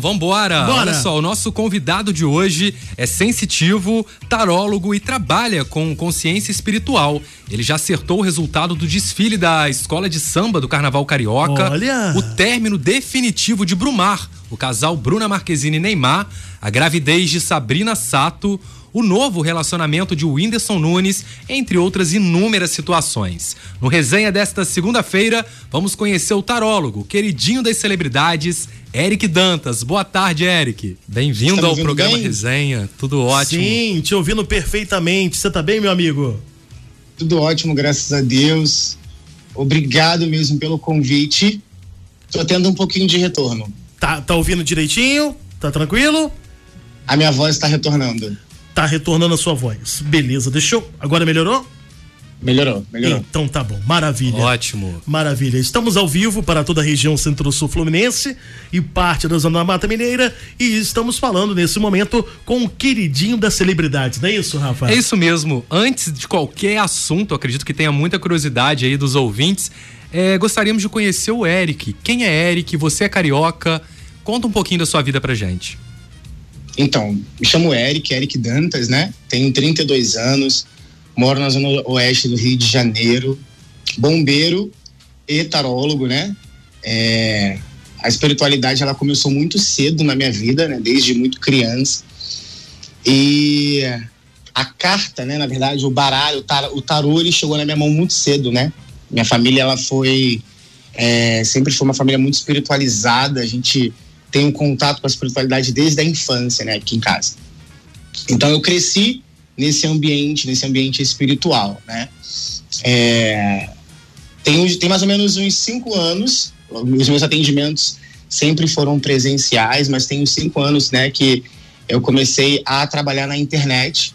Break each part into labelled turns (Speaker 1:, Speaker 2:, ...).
Speaker 1: vamos, vamos embora. Olha só, o nosso convidado de hoje é sensitivo, tarólogo e trabalha com consciência espiritual. Ele já acertou o resultado do desfile da escola de samba do Carnaval Carioca.
Speaker 2: Olha!
Speaker 1: O término definitivo de Brumar, o casal Bruna Marquezine e Neymar, a gravidez de Sabrina Sato, o novo relacionamento de Whindersson Nunes, entre outras inúmeras situações. No resenha desta segunda-feira, vamos conhecer o tarólogo, queridinho das celebridades, Eric Dantas. Boa tarde, Eric. Bem-vindo
Speaker 3: Tá
Speaker 1: ao programa
Speaker 3: bem?
Speaker 1: Resenha. Tudo ótimo.
Speaker 2: Sim, te ouvindo perfeitamente. Você tá bem, meu amigo?
Speaker 3: Tudo ótimo, graças a Deus. Obrigado mesmo pelo convite. Tô tendo um pouquinho de retorno.
Speaker 2: Tá, tá ouvindo direitinho? Tá tranquilo?
Speaker 3: A minha voz está retornando.
Speaker 2: Tá retornando a sua voz. Beleza, deixou. Agora melhorou?
Speaker 3: Melhorou, melhorou.
Speaker 2: Então tá bom, maravilha.
Speaker 1: Ótimo.
Speaker 2: Maravilha. Estamos ao vivo para toda a região centro-sul fluminense e parte da zona da Mata Mineira e estamos falando nesse momento com o queridinho da celebridade, não é isso, Rafa?
Speaker 1: É isso mesmo. Antes de qualquer assunto, acredito que tenha muita curiosidade aí dos ouvintes. é, gostaríamos de conhecer o Eric. Quem é Eric? Você é carioca? Conta um pouquinho da sua vida pra gente.
Speaker 3: Então, me chamo Eric, Eric Dantas, né? Tenho 32 anos, moro na zona oeste do Rio de Janeiro, bombeiro e tarólogo, né? É, a espiritualidade ela começou muito cedo na minha vida, né? Desde muito criança. E a carta, né? Na verdade, o baralho, o, tar, o tarô, ele chegou na minha mão muito cedo, né? Minha família, ela foi é, sempre foi uma família muito espiritualizada. A gente tem um contato com a espiritualidade desde a infância, né, aqui em casa. Então eu cresci nesse ambiente, nesse ambiente espiritual, né. É, tem, tem mais ou menos uns cinco anos, os meus atendimentos sempre foram presenciais, mas tem uns cinco anos, né, que eu comecei a trabalhar na internet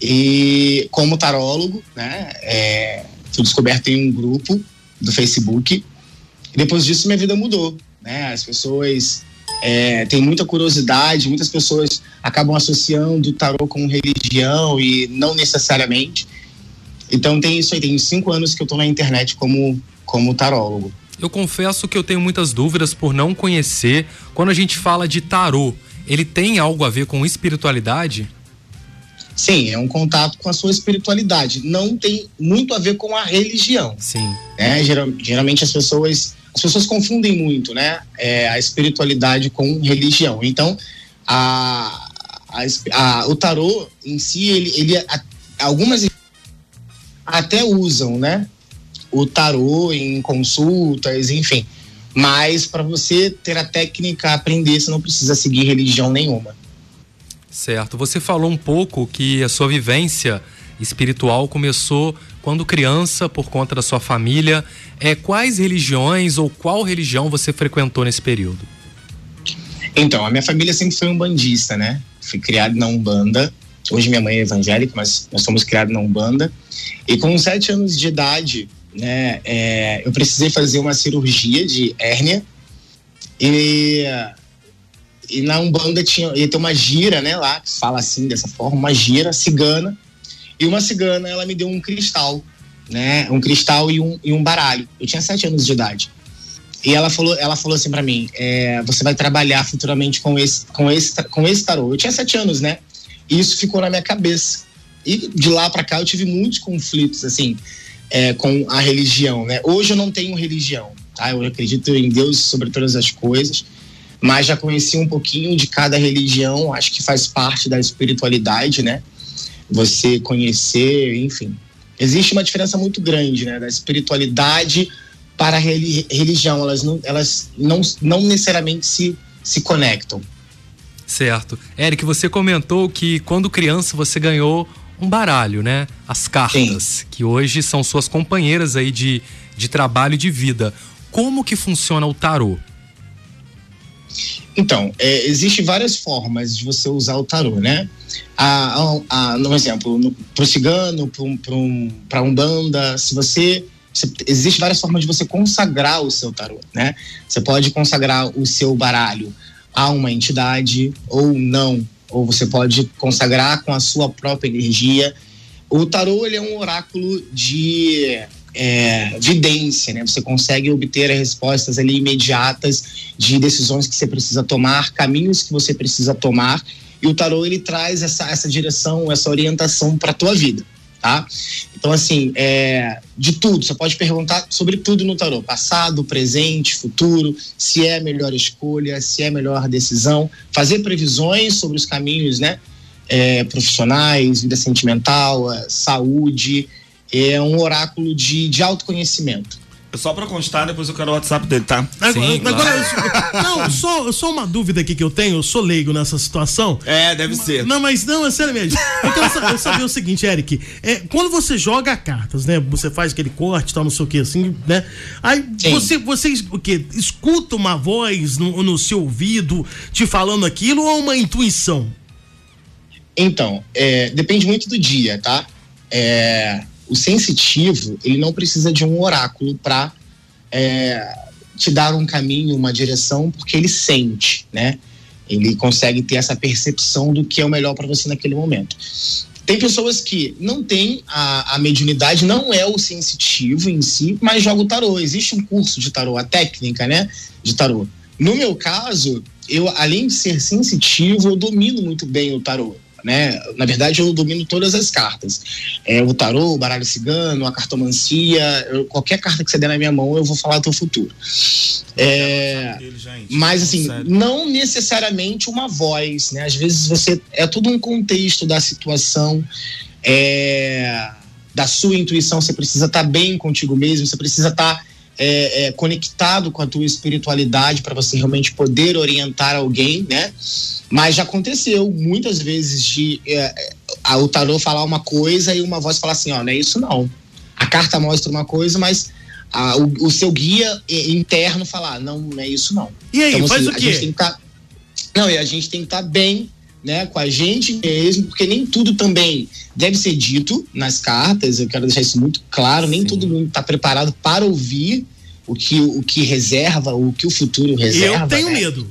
Speaker 3: e como tarólogo, né, é, fui descoberto em um grupo do Facebook. E depois disso minha vida mudou, né? As pessoas é, têm muita curiosidade, muitas pessoas acabam associando o tarô com religião e não necessariamente. Então tem isso aí, tem cinco anos que eu tô na internet como, como tarólogo.
Speaker 1: Eu confesso que eu tenho muitas dúvidas por não conhecer. Quando a gente fala de tarô, ele tem algo a ver com espiritualidade?
Speaker 3: Sim, é um contato com a sua espiritualidade. Não tem muito a ver com a religião.
Speaker 1: Sim.
Speaker 3: Né? Geral, geralmente as pessoas as pessoas confundem muito, né? É, a espiritualidade com religião. Então, a, a, a, o tarô em si, ele, ele algumas até usam, né? O tarô em consultas, enfim. Mas para você ter a técnica, aprender, você não precisa seguir religião nenhuma.
Speaker 1: Certo. Você falou um pouco que a sua vivência espiritual começou quando criança, por conta da sua família. É, quais religiões ou qual religião você frequentou nesse período?
Speaker 3: Então, a minha família sempre foi um bandista, né? Fui criado na Umbanda. Hoje minha mãe é evangélica, mas nós fomos criados na Umbanda. E com sete anos de idade, né, é, eu precisei fazer uma cirurgia de hérnia. E, e na Umbanda tinha, ia uma gira, né, lá, que fala assim, dessa forma, uma gira cigana. E uma cigana, ela me deu um cristal, né? Um cristal e um, e um baralho. Eu tinha sete anos de idade. E ela falou, ela falou assim para mim: é, você vai trabalhar futuramente com esse, com, esse, com esse tarô. Eu tinha sete anos, né? E isso ficou na minha cabeça. E de lá para cá eu tive muitos conflitos, assim, é, com a religião, né? Hoje eu não tenho religião, tá? Eu acredito em Deus sobre todas as coisas, mas já conheci um pouquinho de cada religião, acho que faz parte da espiritualidade, né? Você conhecer, enfim. Existe uma diferença muito grande, né, da espiritualidade para a religião. Elas não, elas não, não necessariamente se, se conectam.
Speaker 1: Certo. Eric, você comentou que quando criança você ganhou um baralho, né? As cartas, Sim. que hoje são suas companheiras aí de, de trabalho e de vida. Como que funciona o tarô?
Speaker 3: Então, é, existe várias formas de você usar o tarô, né? A, a, a, no exemplo, para o cigano, para um, um, um banda, se você, você. Existe várias formas de você consagrar o seu tarô, né? Você pode consagrar o seu baralho a uma entidade ou não, ou você pode consagrar com a sua própria energia. O tarô ele é um oráculo de é, vidência, né? Você consegue obter as respostas ali imediatas de decisões que você precisa tomar, caminhos que você precisa tomar. E o tarô ele traz essa, essa direção, essa orientação para tua vida, tá? Então assim, é, de tudo, você pode perguntar sobre tudo no tarô, passado, presente, futuro, se é a melhor escolha, se é a melhor decisão, fazer previsões sobre os caminhos, né? É, profissionais, vida sentimental, saúde, é um oráculo de, de autoconhecimento.
Speaker 4: Só pra constar, depois eu quero o WhatsApp dele, tá?
Speaker 2: Sim, agora, claro. não, só, só uma dúvida aqui que eu tenho, eu sou leigo nessa situação.
Speaker 4: É, deve ser.
Speaker 2: Não, mas não, é sério mesmo. Eu quero saber, saber o seguinte, Eric. É, quando você joga cartas, né? Você faz aquele corte, tal, não sei o que, assim, né? Aí Sim. você, você o quê? Escuta uma voz no, no seu ouvido te falando aquilo ou uma intuição?
Speaker 3: Então, é, depende muito do dia, tá? É, o sensitivo, ele não precisa de um oráculo para é, te dar um caminho, uma direção, porque ele sente, né? Ele consegue ter essa percepção do que é o melhor para você naquele momento. Tem pessoas que não têm a, a mediunidade, não é o sensitivo em si, mas joga o tarô. Existe um curso de tarô, a técnica, né, de tarô. No meu caso, eu, além de ser sensitivo, eu domino muito bem o tarô né? Na verdade, eu domino todas as cartas. É, o tarô, o baralho cigano, a cartomancia, eu, qualquer carta que você der na minha mão, eu vou falar do teu futuro. É, mas assim, não necessariamente uma voz, né? Às vezes você é tudo um contexto da situação, é, da sua intuição. Você precisa estar tá bem contigo mesmo, você precisa estar tá, é, é, conectado com a tua espiritualidade para você realmente poder orientar alguém, né? Mas já aconteceu muitas vezes de é, a, o tarô falar uma coisa e uma voz falar assim, ó, não é isso não. A carta mostra uma coisa, mas a, o, o, seu guia interno falar, não, não é isso não.
Speaker 2: E aí, então, faz assim, o quê?
Speaker 3: Tá, não, e a gente tem que estar tá bem né, com a gente mesmo, porque nem tudo também deve ser dito nas cartas, eu quero deixar isso muito claro, nem Sim. todo mundo está preparado para ouvir o que, o que reserva, o que o futuro reserva.
Speaker 2: Eu tenho né? medo.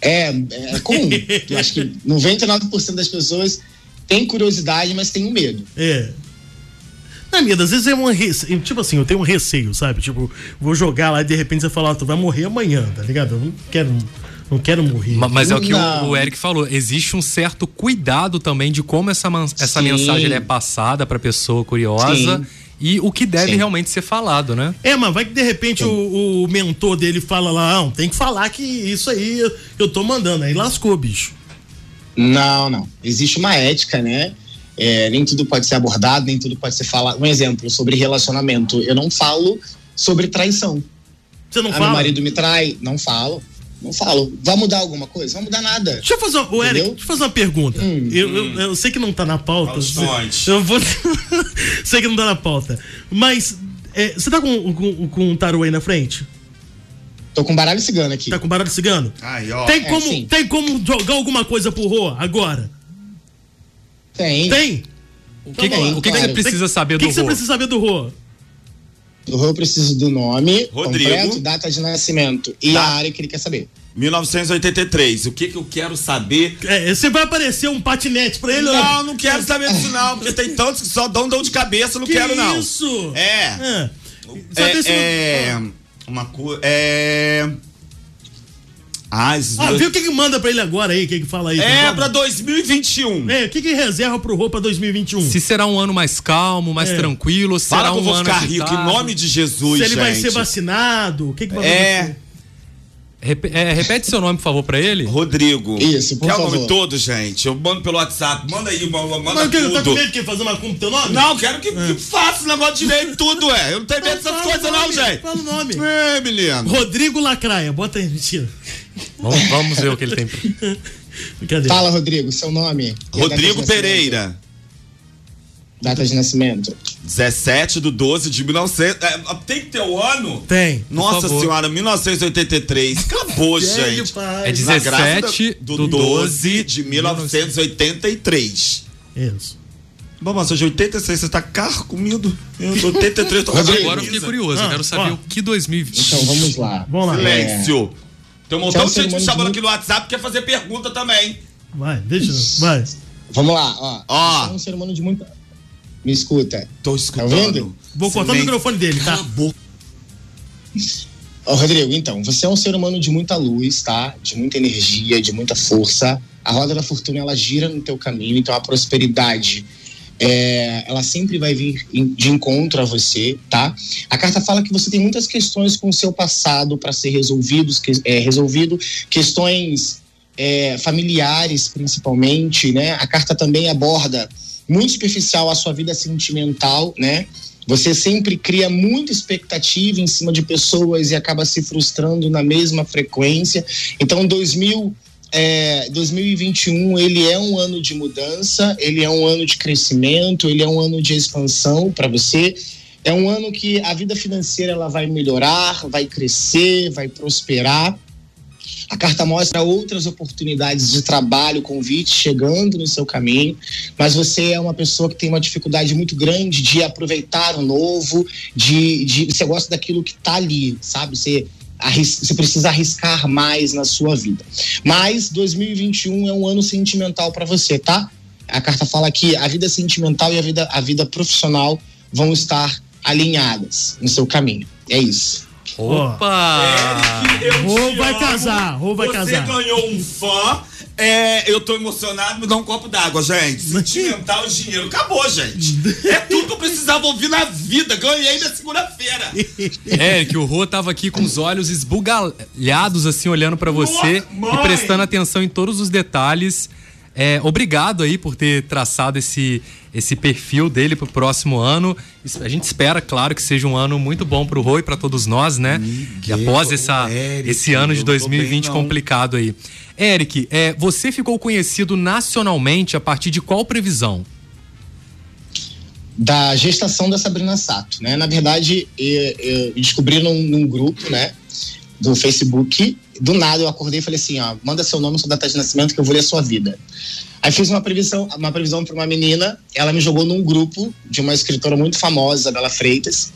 Speaker 3: É, é comum. eu acho que 99% das pessoas têm curiosidade, mas tem um medo.
Speaker 2: É. Não, medo, às vezes é um receio, tipo assim, eu tenho um receio, sabe? Tipo, vou jogar lá e de repente você fala, ah, tu vai morrer amanhã, tá ligado? Eu não quero, não quero morrer.
Speaker 1: Mas, é o que o, o, Eric falou, existe um certo cuidado também de como essa, essa mensagem é passada pra pessoa curiosa. Sim e o que deve Sim. realmente ser falado, né?
Speaker 2: É, mas vai que de repente o, o, mentor dele fala lá, não, tem que falar que isso aí eu, eu tô mandando, aí lascou, bicho.
Speaker 3: Não, não. Existe uma ética, né? É, nem tudo pode ser abordado, nem tudo pode ser falado. Um exemplo sobre relacionamento. Eu não falo sobre traição.
Speaker 2: Você não
Speaker 3: ah,
Speaker 2: fala?
Speaker 3: Meu marido me trai, não falo. Não falo. Vai mudar alguma coisa? Vai mudar nada.
Speaker 2: Deixa eu fazer, uma, o Eric, deixa eu fazer uma pergunta. Hum, eu, hum. Eu, eu, sei que não tá na pauta. Eu vou. sei que não tá na pauta. Mas é, você tá com, com, com um tarô aí na frente?
Speaker 3: Tô com baralho cigano aqui.
Speaker 2: Tá com baralho cigano?
Speaker 4: Ai, ó.
Speaker 2: Tem, é, como, tem como jogar alguma coisa pro Rô agora?
Speaker 3: Tem.
Speaker 2: Tem?
Speaker 1: O que, o que, claro. que você precisa saber do Rô? O
Speaker 2: que você precisa saber do Rô?
Speaker 3: Eu preciso do nome, Rodrigo. completo, data de nascimento e tá. a área que ele quer saber.
Speaker 4: 1983. O que que eu quero saber?
Speaker 2: É, você vai aparecer um patinete pra ele?
Speaker 4: Não, não quero saber disso não, porque tem tantos que só dão dor de cabeça, não que quero não.
Speaker 2: isso?
Speaker 4: É. É, é, é uma coisa... É...
Speaker 2: Ah, ah dois... viu o que, que manda pra ele agora aí? O que, que fala aí?
Speaker 4: É, pra 2021.
Speaker 2: É, o que, que reserva pro roupa 2021?
Speaker 1: Se será um ano mais calmo, mais é. tranquilo, se será um
Speaker 4: eu vou
Speaker 1: ano
Speaker 4: ficar rico, em nome de Jesus,
Speaker 2: Se ele
Speaker 4: gente.
Speaker 2: vai ser vacinado, o que, que vai
Speaker 4: é. acontecer?
Speaker 1: Rep é, repete seu nome, por favor, pra ele.
Speaker 4: Rodrigo.
Speaker 3: Isso, por
Speaker 4: Quer
Speaker 3: favor.
Speaker 4: o nome todo, gente? Eu mando pelo WhatsApp. Manda aí, manda
Speaker 2: Mas
Speaker 4: que, tudo.
Speaker 2: Tá com medo de fazer uma conta teu nome?
Speaker 4: Não, quero que, é. que faça o negócio direito tudo, é. Eu não tenho medo dessas coisas não, gente.
Speaker 2: Fala o nome.
Speaker 4: É, menino.
Speaker 2: Rodrigo Lacraia. Bota aí, mentira.
Speaker 1: Vamos, vamos ver o que ele tem.
Speaker 3: Fala, Rodrigo, seu nome.
Speaker 4: Rodrigo Pereira.
Speaker 3: Data de nascimento.
Speaker 4: 17 de 12 de 1900. É, tem que ter o ano?
Speaker 2: Tem.
Speaker 4: Nossa senhora, 1983. Acabou, gente.
Speaker 1: Pai. É 17 do, do 12
Speaker 4: de 1983.
Speaker 2: Isso.
Speaker 4: Bom, mas hoje 86, você tá carcomido. Eu 83, tô
Speaker 1: Agora eu fiquei curioso, ah, eu quero saber ó. o que 2020.
Speaker 3: Então vamos lá.
Speaker 2: Vamos lá.
Speaker 4: Silêncio. É... Tem um montão de gente me chamando aqui no WhatsApp que quer fazer pergunta também.
Speaker 2: Vai, deixa. Vai.
Speaker 3: Vamos lá, ó. Ó. É um ser humano de muita Me escuta.
Speaker 4: Tô escutando.
Speaker 3: Tá vendo?
Speaker 2: Vou
Speaker 4: Você
Speaker 2: cortar o
Speaker 4: vem-
Speaker 2: microfone dele, tá?
Speaker 4: Cala a boca.
Speaker 3: Ô, Rodrigo, então, você é um ser humano de muita luz, tá? De muita energia, de muita força. A roda da fortuna, ela gira no teu caminho, então a prosperidade, é, ela sempre vai vir de encontro a você, tá? A carta fala que você tem muitas questões com o seu passado para ser resolvidos, que, é, resolvido, questões é, familiares, principalmente, né? A carta também aborda muito superficial a sua vida sentimental, né? Você sempre cria muita expectativa em cima de pessoas e acaba se frustrando na mesma frequência. Então, 2000, é, 2021 ele é um ano de mudança, ele é um ano de crescimento, ele é um ano de expansão para você. É um ano que a vida financeira ela vai melhorar, vai crescer, vai prosperar. A carta mostra outras oportunidades de trabalho, convites chegando no seu caminho, mas você é uma pessoa que tem uma dificuldade muito grande de aproveitar o novo, de, de você gosta daquilo que está ali, sabe? Você, você precisa arriscar mais na sua vida. Mas 2021 é um ano sentimental para você, tá? A carta fala que a vida sentimental e a vida, a vida profissional vão estar alinhadas no seu caminho. É isso.
Speaker 1: Opa!
Speaker 4: Eric, eu
Speaker 2: Rô
Speaker 4: te
Speaker 2: vai
Speaker 4: amo.
Speaker 2: casar, Rô vai
Speaker 4: Você
Speaker 2: casar.
Speaker 4: ganhou um fã. É, eu tô emocionado, me dá um copo d'água, gente. Sentimental, dinheiro. Acabou, gente. É tudo que eu precisava ouvir na vida. Ganhei na segunda-feira.
Speaker 1: Eric, o Rô tava aqui com os olhos esbugalhados, assim, olhando pra você e prestando atenção em todos os detalhes. É, obrigado aí por ter traçado esse, esse perfil dele pro próximo ano. A gente espera, claro, que seja um ano muito bom pro Rô e pra todos nós, né? e após essa,
Speaker 4: Eric,
Speaker 1: esse ano de
Speaker 4: eu tô
Speaker 1: 2020
Speaker 4: bem,
Speaker 1: complicado aí. Eric, é, você ficou conhecido nacionalmente a partir de qual previsão?
Speaker 3: da gestação da Sabrina Sato, né? Na verdade, eu, eu descobri num, num grupo, né, do Facebook. Do nada eu acordei e falei assim, ó, manda seu nome, sua data de nascimento que eu vou ler sua vida. Aí fiz uma previsão, uma previsão para uma menina. Ela me jogou num grupo de uma escritora muito famosa, Isabela Freitas,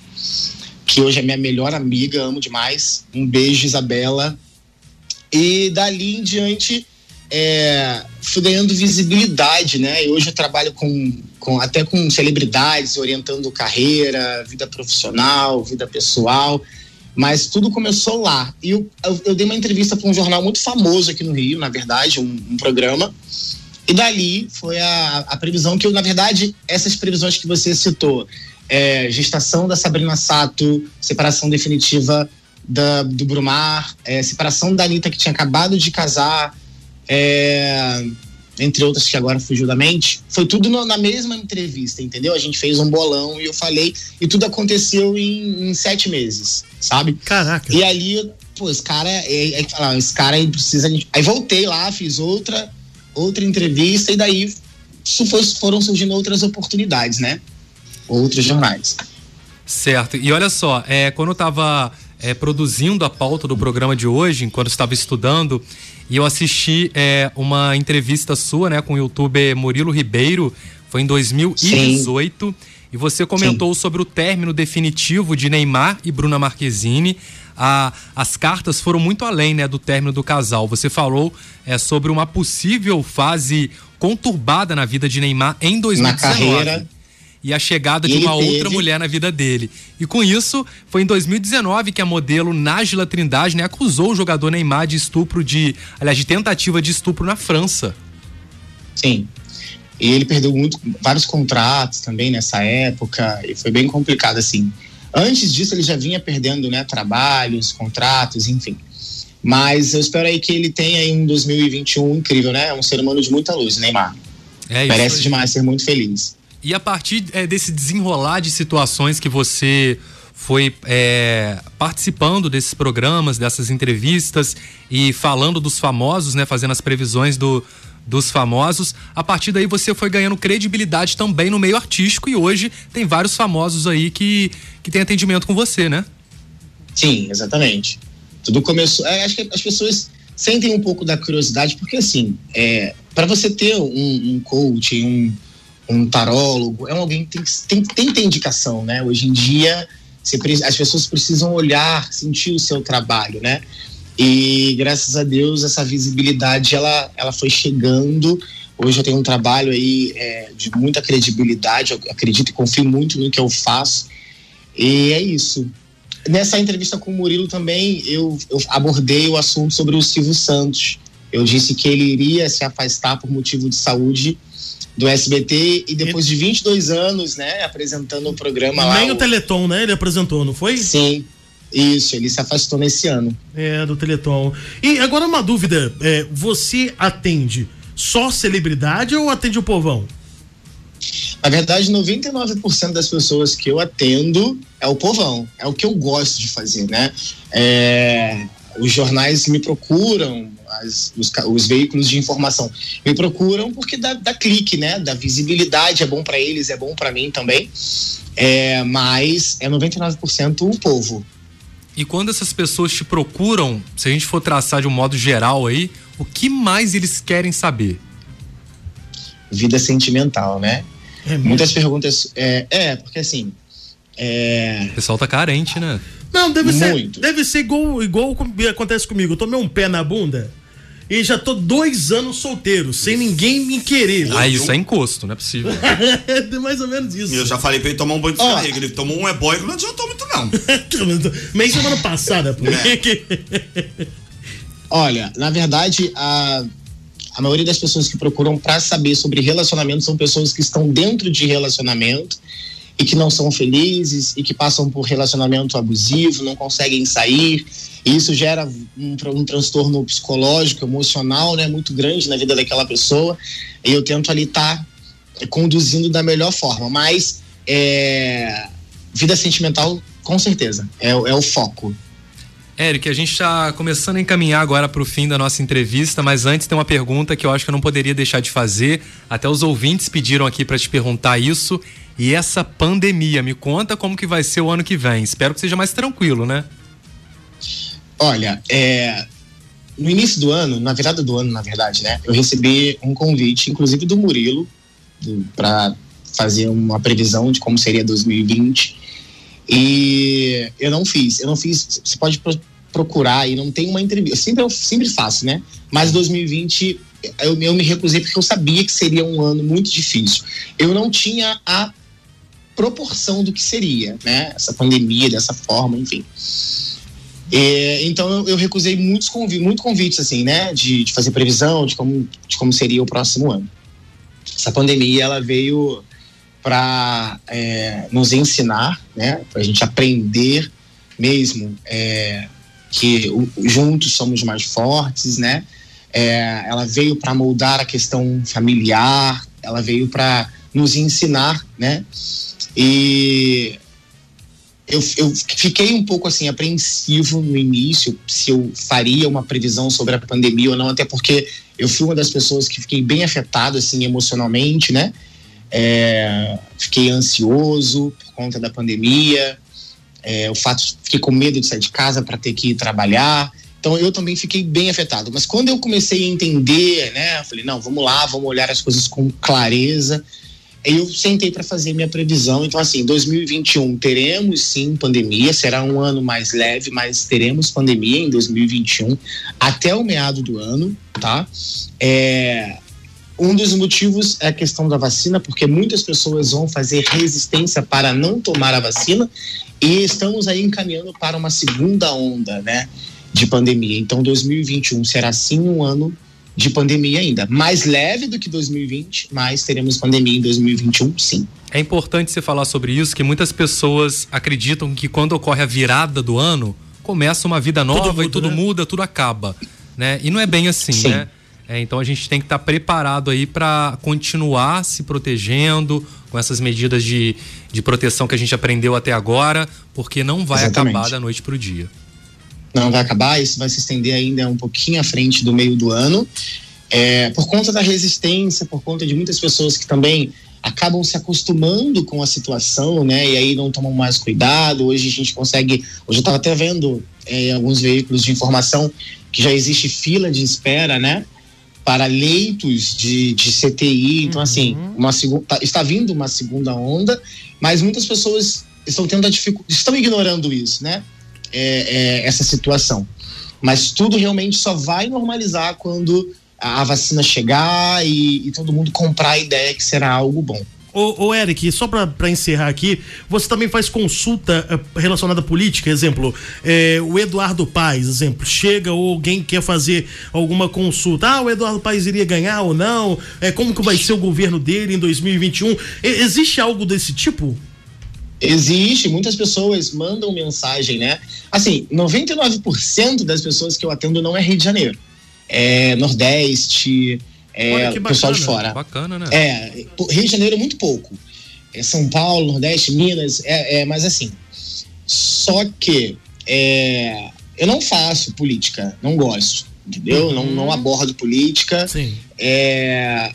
Speaker 3: que hoje é minha melhor amiga, amo demais. Um beijo, Isabela. E dali em diante é, fui ganhando visibilidade, né? E hoje eu trabalho com, com até com celebridades, orientando carreira, vida profissional, vida pessoal. Mas tudo começou lá. E eu, eu, dei uma entrevista para um jornal muito famoso aqui no Rio, na verdade, um, um programa. E dali foi a, a previsão que eu, na verdade, essas previsões que você citou, é, gestação da Sabrina Sato, separação definitiva da, do Brumar, é, separação da Anitta que tinha acabado de casar, é, entre outras que agora fugiu da mente, foi tudo no- na mesma entrevista, entendeu? A gente fez um bolão e eu falei, e tudo aconteceu em, em sete meses, sabe?
Speaker 2: Caraca.
Speaker 3: E ali, pô, esse cara, é, é, falar, esse cara aí precisa. Aí voltei lá, fiz outra, outra entrevista, e daí isso foi- foram surgindo outras oportunidades, né? Outros jornais.
Speaker 1: Certo. E olha só, é, quando eu estava produzindo a pauta do programa de hoje, enquanto estava estudando, e eu assisti é, uma entrevista sua né, com o youtuber Murilo Ribeiro, foi em 2018, e você comentou sobre o término definitivo de Neymar e Bruna Marquezine. A- as cartas foram muito além né, do término do casal. Você falou é, sobre uma possível fase conturbada na vida de Neymar em 2019
Speaker 3: carreira.
Speaker 1: E a chegada de uma
Speaker 3: teve-
Speaker 1: outra mulher na vida dele. E com isso, foi em 2019 que a modelo Nájila Trindade né, acusou o jogador Neymar de estupro de. Aliás, de tentativa de estupro na França.
Speaker 3: Sim. E ele perdeu muito, vários contratos também nessa época, e foi bem complicado, assim. Antes disso, ele já vinha perdendo, né, trabalhos, contratos, enfim. Mas eu espero aí que ele tenha aí um 2021 incrível, né? É um ser humano de muita luz, Neymar.
Speaker 1: É aí.
Speaker 3: demais ser muito feliz.
Speaker 1: E a partir é, desse desenrolar de situações que você foi é, participando desses programas, dessas entrevistas e falando dos famosos, né, fazendo as previsões do, dos famosos, a partir daí você foi ganhando credibilidade também no meio artístico e hoje tem vários famosos aí que, que tem atendimento com você, né?
Speaker 3: Sim, exatamente. Tudo começou. é, acho que as pessoas sentem um pouco da curiosidade, porque assim, é, para você ter um, um coach, um, um tarólogo, é um alguém que tem, tem, tem que ter indicação, né? Hoje em dia, você as pessoas precisam olhar, sentir o seu trabalho, né? E graças a Deus essa visibilidade ela, ela foi chegando. Hoje eu tenho um trabalho aí é, de muita credibilidade, eu acredito e confio muito no que eu faço. E é isso. Nessa entrevista com o Murilo também eu, eu abordei o assunto sobre o Silvio Santos. Eu disse que ele iria se afastar por motivo de saúde do SBT e depois de 22 anos, né, apresentando o programa
Speaker 2: Nem
Speaker 3: lá.
Speaker 2: Nem o Teleton, né? Ele apresentou, não foi?
Speaker 3: Sim. Isso, ele se afastou nesse ano.
Speaker 2: É, do Teleton. E agora uma dúvida: é, você atende só celebridade ou atende o povão?
Speaker 3: Na verdade, 99% das pessoas que eu atendo é o povão. É o que eu gosto de fazer, né? É, os jornais me procuram, as, os, os, veículos de informação me procuram porque dá, dá clique, né? Da visibilidade é bom para eles, é bom para mim também. É, mas é 99% o povo.
Speaker 1: E quando essas pessoas te procuram, se a gente for traçar de um modo geral aí, o que mais eles querem saber?
Speaker 3: Vida sentimental, né? É Muitas perguntas. É, é, porque assim. É...
Speaker 1: O pessoal tá carente, né?
Speaker 2: Não, deve Muito. ser, deve ser igual, igual acontece comigo. Eu tomei um pé na bunda e já tô dois anos solteiro, sem ninguém me querer.
Speaker 1: Ah, isso é encosto, não é possível.
Speaker 2: é mais ou menos isso.
Speaker 4: Eu já falei pra ele tomar um banho de oh. Ele tomou um ebói que não adiantou muito, não.
Speaker 2: Mês semana passada, pô.
Speaker 3: É. Olha, na verdade, a, a maioria das pessoas que procuram para saber sobre relacionamento são pessoas que estão dentro de relacionamento e que não são felizes e que passam por relacionamento abusivo, não conseguem sair. E isso gera um, um transtorno psicológico, emocional, né, muito grande na vida daquela pessoa. E eu tento ali estar tá conduzindo da melhor forma. Mas é, vida sentimental, com certeza, é, é o foco.
Speaker 1: Eric, a gente está começando a encaminhar agora para o fim da nossa entrevista, mas antes tem uma pergunta que eu acho que eu não poderia deixar de fazer. Até os ouvintes pediram aqui para te perguntar isso. E essa pandemia, me conta como que vai ser o ano que vem. Espero que seja mais tranquilo, né?
Speaker 3: Olha, é, no início do ano, na virada do ano, na verdade, né? Eu recebi um convite, inclusive do Murilo, para fazer uma previsão de como seria 2020. E eu não fiz, eu não fiz. Você pode procurar e não tem uma entrevista. Sempre, eu sempre faço, né? Mas 2020 eu, eu me recusei porque eu sabia que seria um ano muito difícil. Eu não tinha a proporção do que seria, né? Essa pandemia dessa forma, enfim. E, então eu, eu, recusei muitos convites, muitos convites assim, né? De, de fazer previsão de como, de como seria o próximo ano. Essa pandemia ela veio para é, nos ensinar, né, para a gente aprender mesmo é, que o, juntos somos mais fortes, né? É, ela veio para moldar a questão familiar, ela veio para nos ensinar, né? E eu, eu, fiquei um pouco assim apreensivo no início se eu faria uma previsão sobre a pandemia ou não, até porque eu fui uma das pessoas que fiquei bem afetado assim emocionalmente, né? É, fiquei ansioso por conta da pandemia, é, o fato fiquei com medo de sair de casa para ter que ir trabalhar. Então eu também fiquei bem afetado. Mas quando eu comecei a entender, né, falei não, vamos lá, vamos olhar as coisas com clareza. Eu sentei para fazer minha previsão. Então assim, 2021 teremos sim pandemia, será um ano mais leve, mas teremos pandemia em 2021 até o meado do ano, tá? É, um dos motivos é a questão da vacina, porque muitas pessoas vão fazer resistência para não tomar a vacina e estamos aí encaminhando para uma segunda onda, né, de pandemia. Então, 2021 será sim um ano de pandemia ainda, mais leve do que 2020, mas teremos pandemia em 2021, sim.
Speaker 1: É importante você falar sobre isso, que muitas pessoas acreditam que quando ocorre a virada do ano, começa uma vida nova tudo muda, e tudo né? muda, tudo acaba, né? E não é bem assim, sim. né? É, então a gente tem que estar tá preparado aí para continuar se protegendo com essas medidas de, de proteção que a gente aprendeu até agora, porque não vai Exatamente. acabar da noite para o dia.
Speaker 3: Não vai acabar, isso vai se estender ainda um pouquinho à frente do meio do ano. É, por conta da resistência, por conta de muitas pessoas que também acabam se acostumando com a situação, né? E aí não tomam mais cuidado. Hoje a gente consegue. Hoje eu estava até vendo é, alguns veículos de informação que já existe fila de espera, né? Para leitos de, de CTI. Então, assim, uhum. assim, uma segunda, tá, está vindo uma segunda onda, mas muitas pessoas estão tendo a dificuldade, estão ignorando isso, né? É, é, essa situação. Mas tudo realmente só vai normalizar quando a vacina chegar e, e todo mundo comprar a ideia que será algo bom.
Speaker 2: Ô, Eric, só para encerrar aqui, você também faz consulta uh, relacionada à política, exemplo, é, o Eduardo Paes, exemplo, chega ou alguém quer fazer alguma consulta, ah, o Eduardo Paes iria ganhar ou não, é, como que vai ser o governo dele em 2021, e, existe algo desse tipo?
Speaker 3: Existe, muitas pessoas mandam mensagem, né? Assim, 99% das pessoas que eu atendo não é Rio de Janeiro. É Nordeste, é, o pessoal de fora.
Speaker 1: Bacana, né?
Speaker 3: É, Rio de Janeiro é muito pouco. É São Paulo, Nordeste, Minas, é, é mas assim. Só que é, eu não faço política, não gosto, entendeu? Uhum. Não, não abordo política.
Speaker 2: Sim.
Speaker 3: É,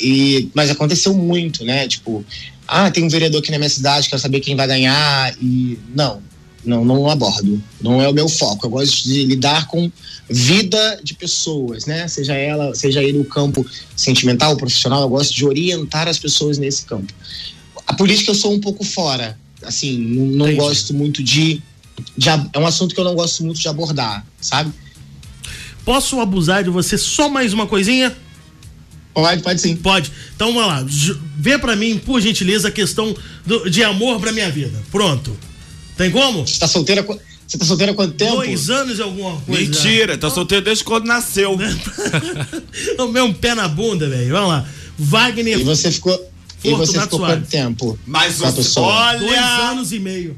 Speaker 3: e, mas aconteceu muito, né? Tipo, ah, tem um vereador aqui na minha cidade, quero saber quem vai ganhar. E não, não, não abordo. Não é o meu foco. Eu gosto de lidar com vida de pessoas, né? Seja ela, seja ele o campo sentimental, profissional, eu gosto de orientar as pessoas nesse campo. A política eu sou um pouco fora, assim, não, não gosto muito de, de, é um assunto que eu não gosto muito de abordar, sabe?
Speaker 2: Posso abusar de você só mais uma coisinha?
Speaker 3: Pode, pode sim.
Speaker 2: Pode. Então vamos lá. Vê para mim, por gentileza, a questão do, de amor pra minha vida. Pronto. Tem como?
Speaker 3: Você tá solteira? Você tá solteira há quanto tempo?
Speaker 2: Dois anos e alguma coisa.
Speaker 4: Mentira, tá solteiro desde quando nasceu.
Speaker 2: o meu pé na bunda, velho. Vamos lá. Wagner.
Speaker 3: E você ficou. e você ficou quanto tempo?
Speaker 4: Mas você, olha.
Speaker 2: Dois anos e meio.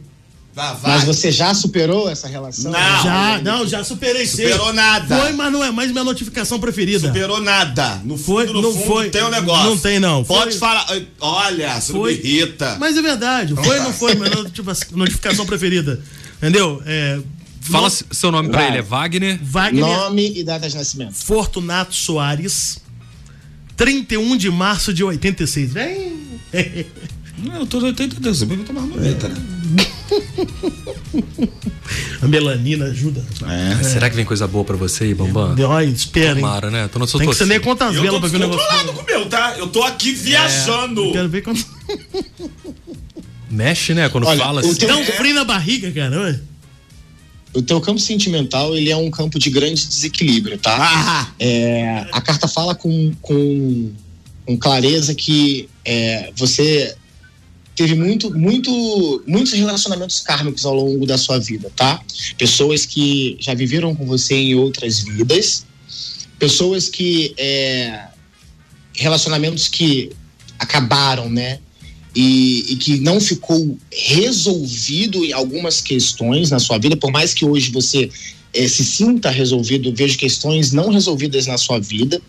Speaker 3: Vai, vai. Mas você já superou essa relação?
Speaker 2: Não, já, não, já superei sim.
Speaker 4: Superou nada.
Speaker 2: Foi, mas não é mais minha notificação preferida.
Speaker 4: Superou nada. No fundo,
Speaker 2: foi,
Speaker 4: no
Speaker 2: não
Speaker 4: fundo,
Speaker 2: foi.
Speaker 4: tem um negócio.
Speaker 2: Não tem, não.
Speaker 4: Pode
Speaker 2: foi.
Speaker 4: falar. Olha, você foi. não me irrita.
Speaker 2: Mas é verdade. Foi, não foi minha notificação preferida. Entendeu? É,
Speaker 1: Fala no... seu nome pra ele, é Wagner.
Speaker 2: Wagner.
Speaker 3: Nome e data de nascimento.
Speaker 2: Fortunato Soares. 31 de março de 86. Vem!
Speaker 4: Não, eu tô de 82, você tomar uma marmita, né?
Speaker 2: A melanina ajuda.
Speaker 1: É. É. Será que vem coisa boa pra você aí, Bambam?
Speaker 2: Olha, espera,
Speaker 1: Tomara, né? Tô no
Speaker 2: Tem que ser nem quantas velas pra ver o negócio.
Speaker 4: Eu tô com o meu, tá? Eu tô aqui viajando.
Speaker 2: É. Quero ver quando...
Speaker 1: Mexe, né? Quando Olha, fala assim.
Speaker 2: Dá um frio na barriga, cara. Ué
Speaker 3: o teu campo sentimental ele é um campo de grande desequilíbrio, tá? Ah. É, a carta fala com, com, com clareza que é, você teve muito, muito, muitos relacionamentos kármicos ao longo da sua vida, tá? Pessoas que já viveram com você em outras vidas, pessoas que é, relacionamentos que acabaram, né? e, e, que não ficou resolvido em algumas questões na sua vida, por mais que hoje você eh, se sinta resolvido, vejo questões não resolvidas na sua vida,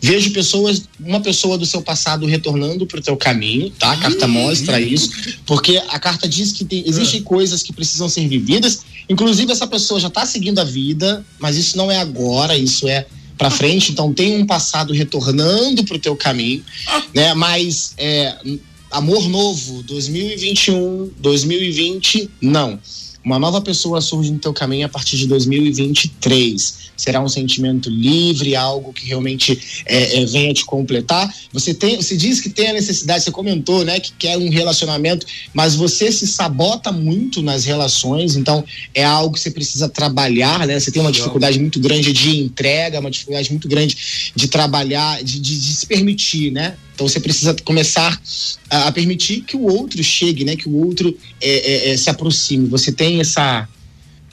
Speaker 3: vejo pessoas, uma pessoa do seu passado retornando para o teu caminho, tá? A carta mostra isso, porque a carta diz que tem, existem coisas que precisam ser vividas, inclusive essa pessoa já está seguindo a vida, mas isso não é agora, isso é para frente, então tem um passado retornando para o teu caminho, né? Mas é, amor novo, 2021, 2020, não. Uma nova pessoa surge no teu caminho a partir de 2023. Será um sentimento livre, algo que realmente é, é, venha te completar. Você tem, você diz que tem a necessidade, você comentou, né, que quer um relacionamento, mas você se sabota muito nas relações, então é algo que você precisa trabalhar, né? Você tem uma dificuldade muito grande de entrega, uma dificuldade muito grande de trabalhar, de, de, de se permitir, né? Então você precisa começar a, a, permitir que o outro chegue, né? Que o outro é, é, é, se aproxime. Você tem essa,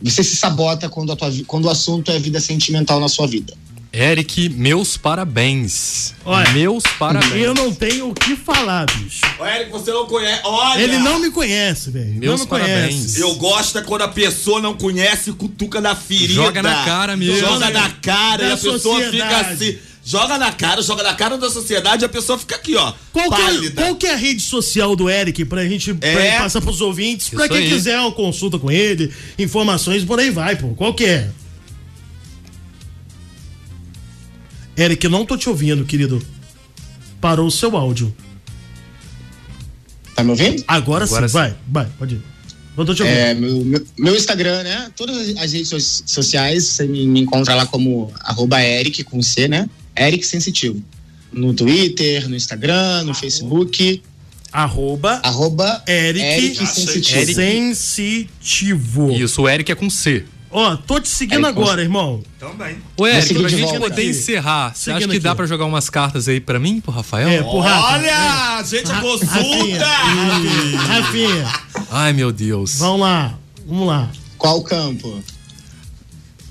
Speaker 3: você se sabota quando, a tua, quando o assunto é vida sentimental na sua vida.
Speaker 1: Eric, meus parabéns. Olha, meus parabéns.
Speaker 2: Eu não tenho o que falar, bicho.
Speaker 4: O Eric, você não conhece. Olha.
Speaker 2: Ele não me conhece, velho.
Speaker 1: Meus
Speaker 2: não me
Speaker 1: parabéns.
Speaker 2: Conhece.
Speaker 4: Eu gosto é quando a pessoa não conhece cutuca da ferida.
Speaker 1: Joga na cara mesmo.
Speaker 4: Joga na cara da e a pessoa fica assim joga na cara, joga na cara da sociedade e a pessoa fica aqui, ó.
Speaker 2: Qual, que é, qual que é a rede social do Eric pra gente, pra é. gente passar pros ouvintes? Pra quem aí. quiser uma consulta com ele, informações, por aí vai, pô. Qual que é? Eric, eu não tô te ouvindo, querido. Parou o seu áudio.
Speaker 3: Tá me ouvindo?
Speaker 2: Agora, Agora sim, sim, vai, vai, pode ir.
Speaker 3: Não tô te ouvindo. É, meu, meu, meu, Instagram, né? Todas as redes sociais, você me, me encontra lá como arroba Eric com C, né? Eric Sensitivo. No Twitter, no Instagram, no Facebook.
Speaker 2: Arroba,
Speaker 3: arroba
Speaker 2: Eric, Eric
Speaker 1: Sensitivo. Eric. Sensitivo. Isso, o Eric é com C.
Speaker 2: Ó, tô te seguindo
Speaker 3: Aí,
Speaker 2: agora, irmão.
Speaker 4: Também.
Speaker 1: Ô, Eric, pra gente
Speaker 3: volta
Speaker 1: poder
Speaker 2: aqui.
Speaker 1: encerrar, você acha que dá
Speaker 2: aqui.
Speaker 1: pra jogar umas cartas aí pra mim, pro Rafael?
Speaker 2: É, pro Rafa.
Speaker 4: Olha, gente, a consulta!
Speaker 2: Rafinha, Rafinha,
Speaker 1: Ai, meu Deus.
Speaker 2: vamos lá, vamos lá.
Speaker 3: Qual campo?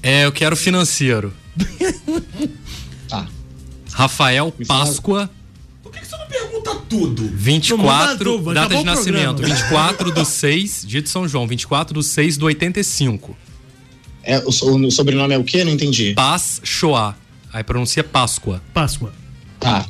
Speaker 1: É, eu quero financeiro.
Speaker 3: Tá.
Speaker 1: Rafael Páscoa,
Speaker 4: Por que que você não pergunta tudo?
Speaker 2: Não muda
Speaker 1: 24,
Speaker 2: tudo,
Speaker 1: data
Speaker 2: acabou
Speaker 1: de nascimento,
Speaker 2: programa.
Speaker 1: 24 do 6, dia de São João, 24 do 6 do 85.
Speaker 3: É, o, o sobrenome é o quê? Não entendi.
Speaker 1: Paz Shoah. Aí pronuncia Páscoa.
Speaker 2: Páscoa.
Speaker 3: Tá.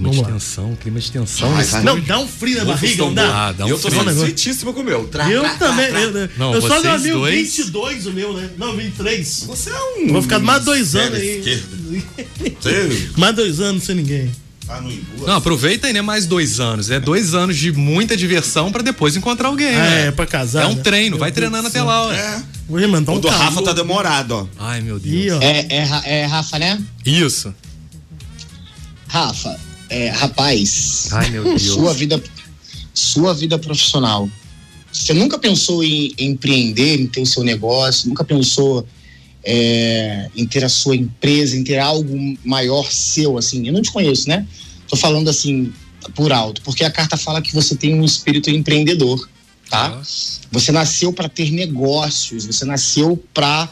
Speaker 1: Clima de
Speaker 2: Vamos lá.
Speaker 1: tensão, clima de tensão.
Speaker 4: Vai.
Speaker 2: Não, dá um frio na barriga, não dá?
Speaker 1: Ah, dá um
Speaker 4: eu tô
Speaker 1: frio.
Speaker 4: sendo suitíssimo com o meu. Tra,
Speaker 2: Eu
Speaker 4: tra,
Speaker 2: também.
Speaker 4: tra.
Speaker 2: Eu,
Speaker 1: Não,
Speaker 2: eu só ganhei
Speaker 1: dois-
Speaker 2: 22 o meu, né? Não, 23.
Speaker 4: Você é um.
Speaker 2: Vou ficar mais dois anos aí. Mais dois anos sem ninguém.
Speaker 4: tá.
Speaker 1: Não, aproveita aí, né? Mais dois anos. É dois anos de muita diversão pra depois encontrar alguém.
Speaker 2: Ah,
Speaker 1: né?
Speaker 2: é, pra casar.
Speaker 1: É um
Speaker 2: né?
Speaker 1: treino, vai treinando
Speaker 2: do
Speaker 1: até lá, ó.
Speaker 4: É.
Speaker 2: Mano, tá um
Speaker 4: O do
Speaker 2: calor.
Speaker 4: Rafa tá demorado, ó.
Speaker 1: Ai, meu
Speaker 2: Ih,
Speaker 1: Deus.
Speaker 2: ó.
Speaker 3: É, é, é Rafa, né?
Speaker 1: Isso.
Speaker 3: Rafa, é, rapaz,
Speaker 1: Ai,
Speaker 3: sua vida, sua vida profissional. Você nunca pensou em empreender, em ter o seu negócio? Nunca pensou é, em ter a sua empresa, em ter algo maior seu, assim? Eu não te conheço, né? Tô falando assim por alto, porque a carta fala que você tem um espírito empreendedor, tá?
Speaker 1: Ah.
Speaker 3: Você nasceu para ter negócios, você nasceu para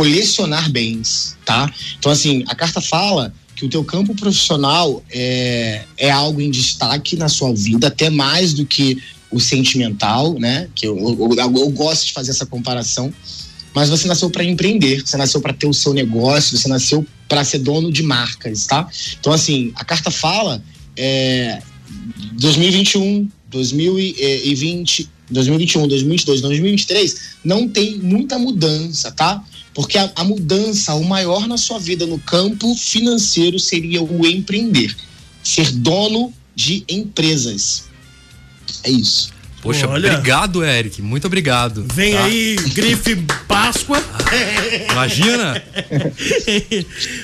Speaker 3: colecionar bens, tá? Então, assim, a carta fala que o teu campo profissional é, é algo em destaque na sua vida, até mais do que o sentimental, né? Que eu, eu, eu- gosto de fazer essa comparação. Mas você nasceu para empreender, você nasceu para ter o seu negócio, você nasceu para ser dono de marcas, tá? Então, assim, a carta fala é, 2021, 2020, 2021, 2022, 2023, não tem muita mudança, tá? Porque a, a mudança, o maior na sua vida no campo financeiro seria o empreender, ser dono de empresas. É isso.
Speaker 1: Poxa,
Speaker 2: Olha.
Speaker 1: obrigado, Eric. Muito obrigado.
Speaker 2: Vem
Speaker 1: tá?
Speaker 2: aí, grife Páscoa.
Speaker 1: Imagina?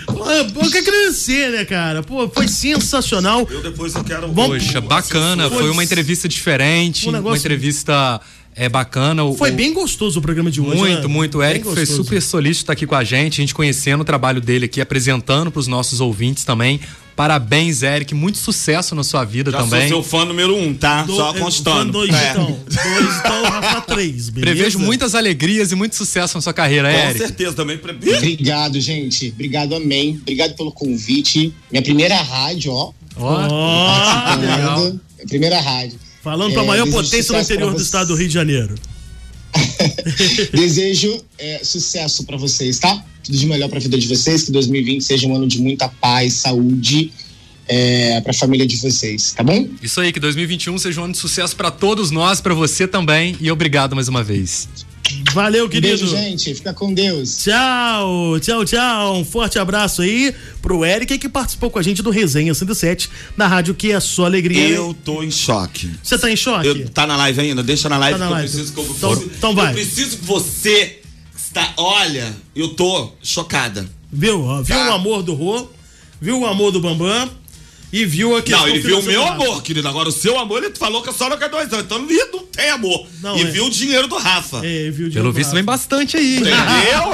Speaker 2: Pô, eu quero agradecer, né, cara? Pô, foi sensacional.
Speaker 4: Eu depois eu quero.
Speaker 2: Bom,
Speaker 1: Poxa, bacana.
Speaker 2: Foi-
Speaker 1: Foi uma entrevista diferente.
Speaker 2: Um negócio-
Speaker 1: Uma entrevista é, bacana. O-
Speaker 2: Foi
Speaker 1: o-
Speaker 2: bem gostoso o programa de hoje.
Speaker 1: Muito,
Speaker 2: né?
Speaker 1: muito. O Eric foi super solícito estar aqui com a gente, a gente conhecendo o trabalho dele aqui, apresentando para os nossos ouvintes também. Parabéns, Eric. Muito sucesso na sua vida
Speaker 4: Já
Speaker 1: também.
Speaker 4: sou seu fã número um, tá?
Speaker 2: Do-
Speaker 4: Só
Speaker 2: é,
Speaker 4: constando.
Speaker 2: fã Dois,
Speaker 4: É.
Speaker 2: então. Dois, então, Rafa, três, beleza?
Speaker 1: Prevejo muitas alegrias e muito sucesso na sua carreira,
Speaker 4: Com
Speaker 1: Eric.
Speaker 4: certeza também.
Speaker 3: Obrigado, gente. Obrigado, amém. Obrigado pelo convite. Minha primeira rádio, ó.
Speaker 1: Ó, legal.
Speaker 3: Minha primeira rádio.
Speaker 2: Falando pra
Speaker 3: É,
Speaker 2: maior potência no
Speaker 3: sucesso
Speaker 2: interior do estado do Rio de Janeiro.
Speaker 3: Desejo é, sucesso pra vocês, tá? Tudo de melhor pra vida de vocês. Que 2020 seja um ano de muita paz, saúde é, pra família de vocês, tá bom?
Speaker 1: Isso aí, que 2021 seja um ano de sucesso para todos nós, para você também. E obrigado mais uma vez.
Speaker 2: Valeu, querido.
Speaker 3: beijo, gente. Fica com Deus.
Speaker 2: Tchau, tchau, tchau. Um forte abraço aí pro Eric que participou com a gente do Resenha 107 na rádio que é só alegria.
Speaker 4: Eu tô em choque.
Speaker 2: Você tá em choque?
Speaker 4: Eu, tá na live ainda? Deixa na live
Speaker 2: Tá na
Speaker 4: que
Speaker 2: live.
Speaker 4: eu preciso que eu,
Speaker 2: Então-
Speaker 4: eu-
Speaker 2: então vai.
Speaker 4: Eu preciso que você está. Olha, eu tô chocada.
Speaker 2: Viu? Viu
Speaker 4: Tá.
Speaker 2: o amor do Rô, viu o amor do Bambam e viu aqui.
Speaker 4: não, ele viu o meu amor, querido. Agora o seu amor, ele falou que é só daqui a dois anos. Então ele não tem amor.
Speaker 2: Não,
Speaker 4: e
Speaker 2: é.
Speaker 4: viu o dinheiro do Rafa.
Speaker 2: É, viu de
Speaker 1: Pelo
Speaker 2: novo,
Speaker 1: visto, vem
Speaker 2: Rafa.
Speaker 1: bastante aí.
Speaker 4: Entendeu?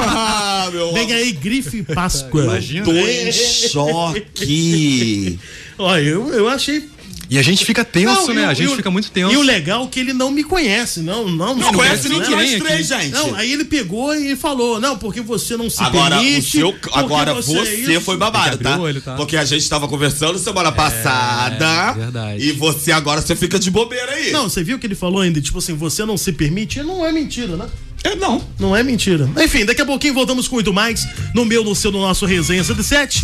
Speaker 4: Ah, meu
Speaker 2: Vem aí, grife Páscoa.
Speaker 1: Imagina.
Speaker 4: Tô em choque.
Speaker 2: Ó, eu, eu achei.
Speaker 1: E a gente fica tenso,
Speaker 2: Não,
Speaker 1: né?
Speaker 2: e o-
Speaker 1: A gente
Speaker 2: e o-
Speaker 1: fica muito tenso.
Speaker 2: E o legal é que ele não me conhece, não. Não,
Speaker 4: Não conhece
Speaker 1: conhece
Speaker 4: nem
Speaker 1: ninguém
Speaker 4: nós
Speaker 1: aqui.
Speaker 4: três, gente.
Speaker 2: Não, aí ele pegou e falou: não, porque você não se
Speaker 4: Agora,
Speaker 2: permite.
Speaker 4: o seu, agora
Speaker 2: você,
Speaker 4: você,
Speaker 2: é
Speaker 4: foi babado, tá?
Speaker 1: olho, tá?
Speaker 4: Porque a gente tava conversando semana passada.
Speaker 1: verdade.
Speaker 4: E você agora você fica de bobeira aí.
Speaker 2: Não, você viu que ele falou ainda, tipo assim, você não se permite? Não é mentira, né?
Speaker 4: É não.
Speaker 2: Não é mentira. Enfim, daqui a pouquinho voltamos com muito mais no meu, no seu, no nosso Resenha 107.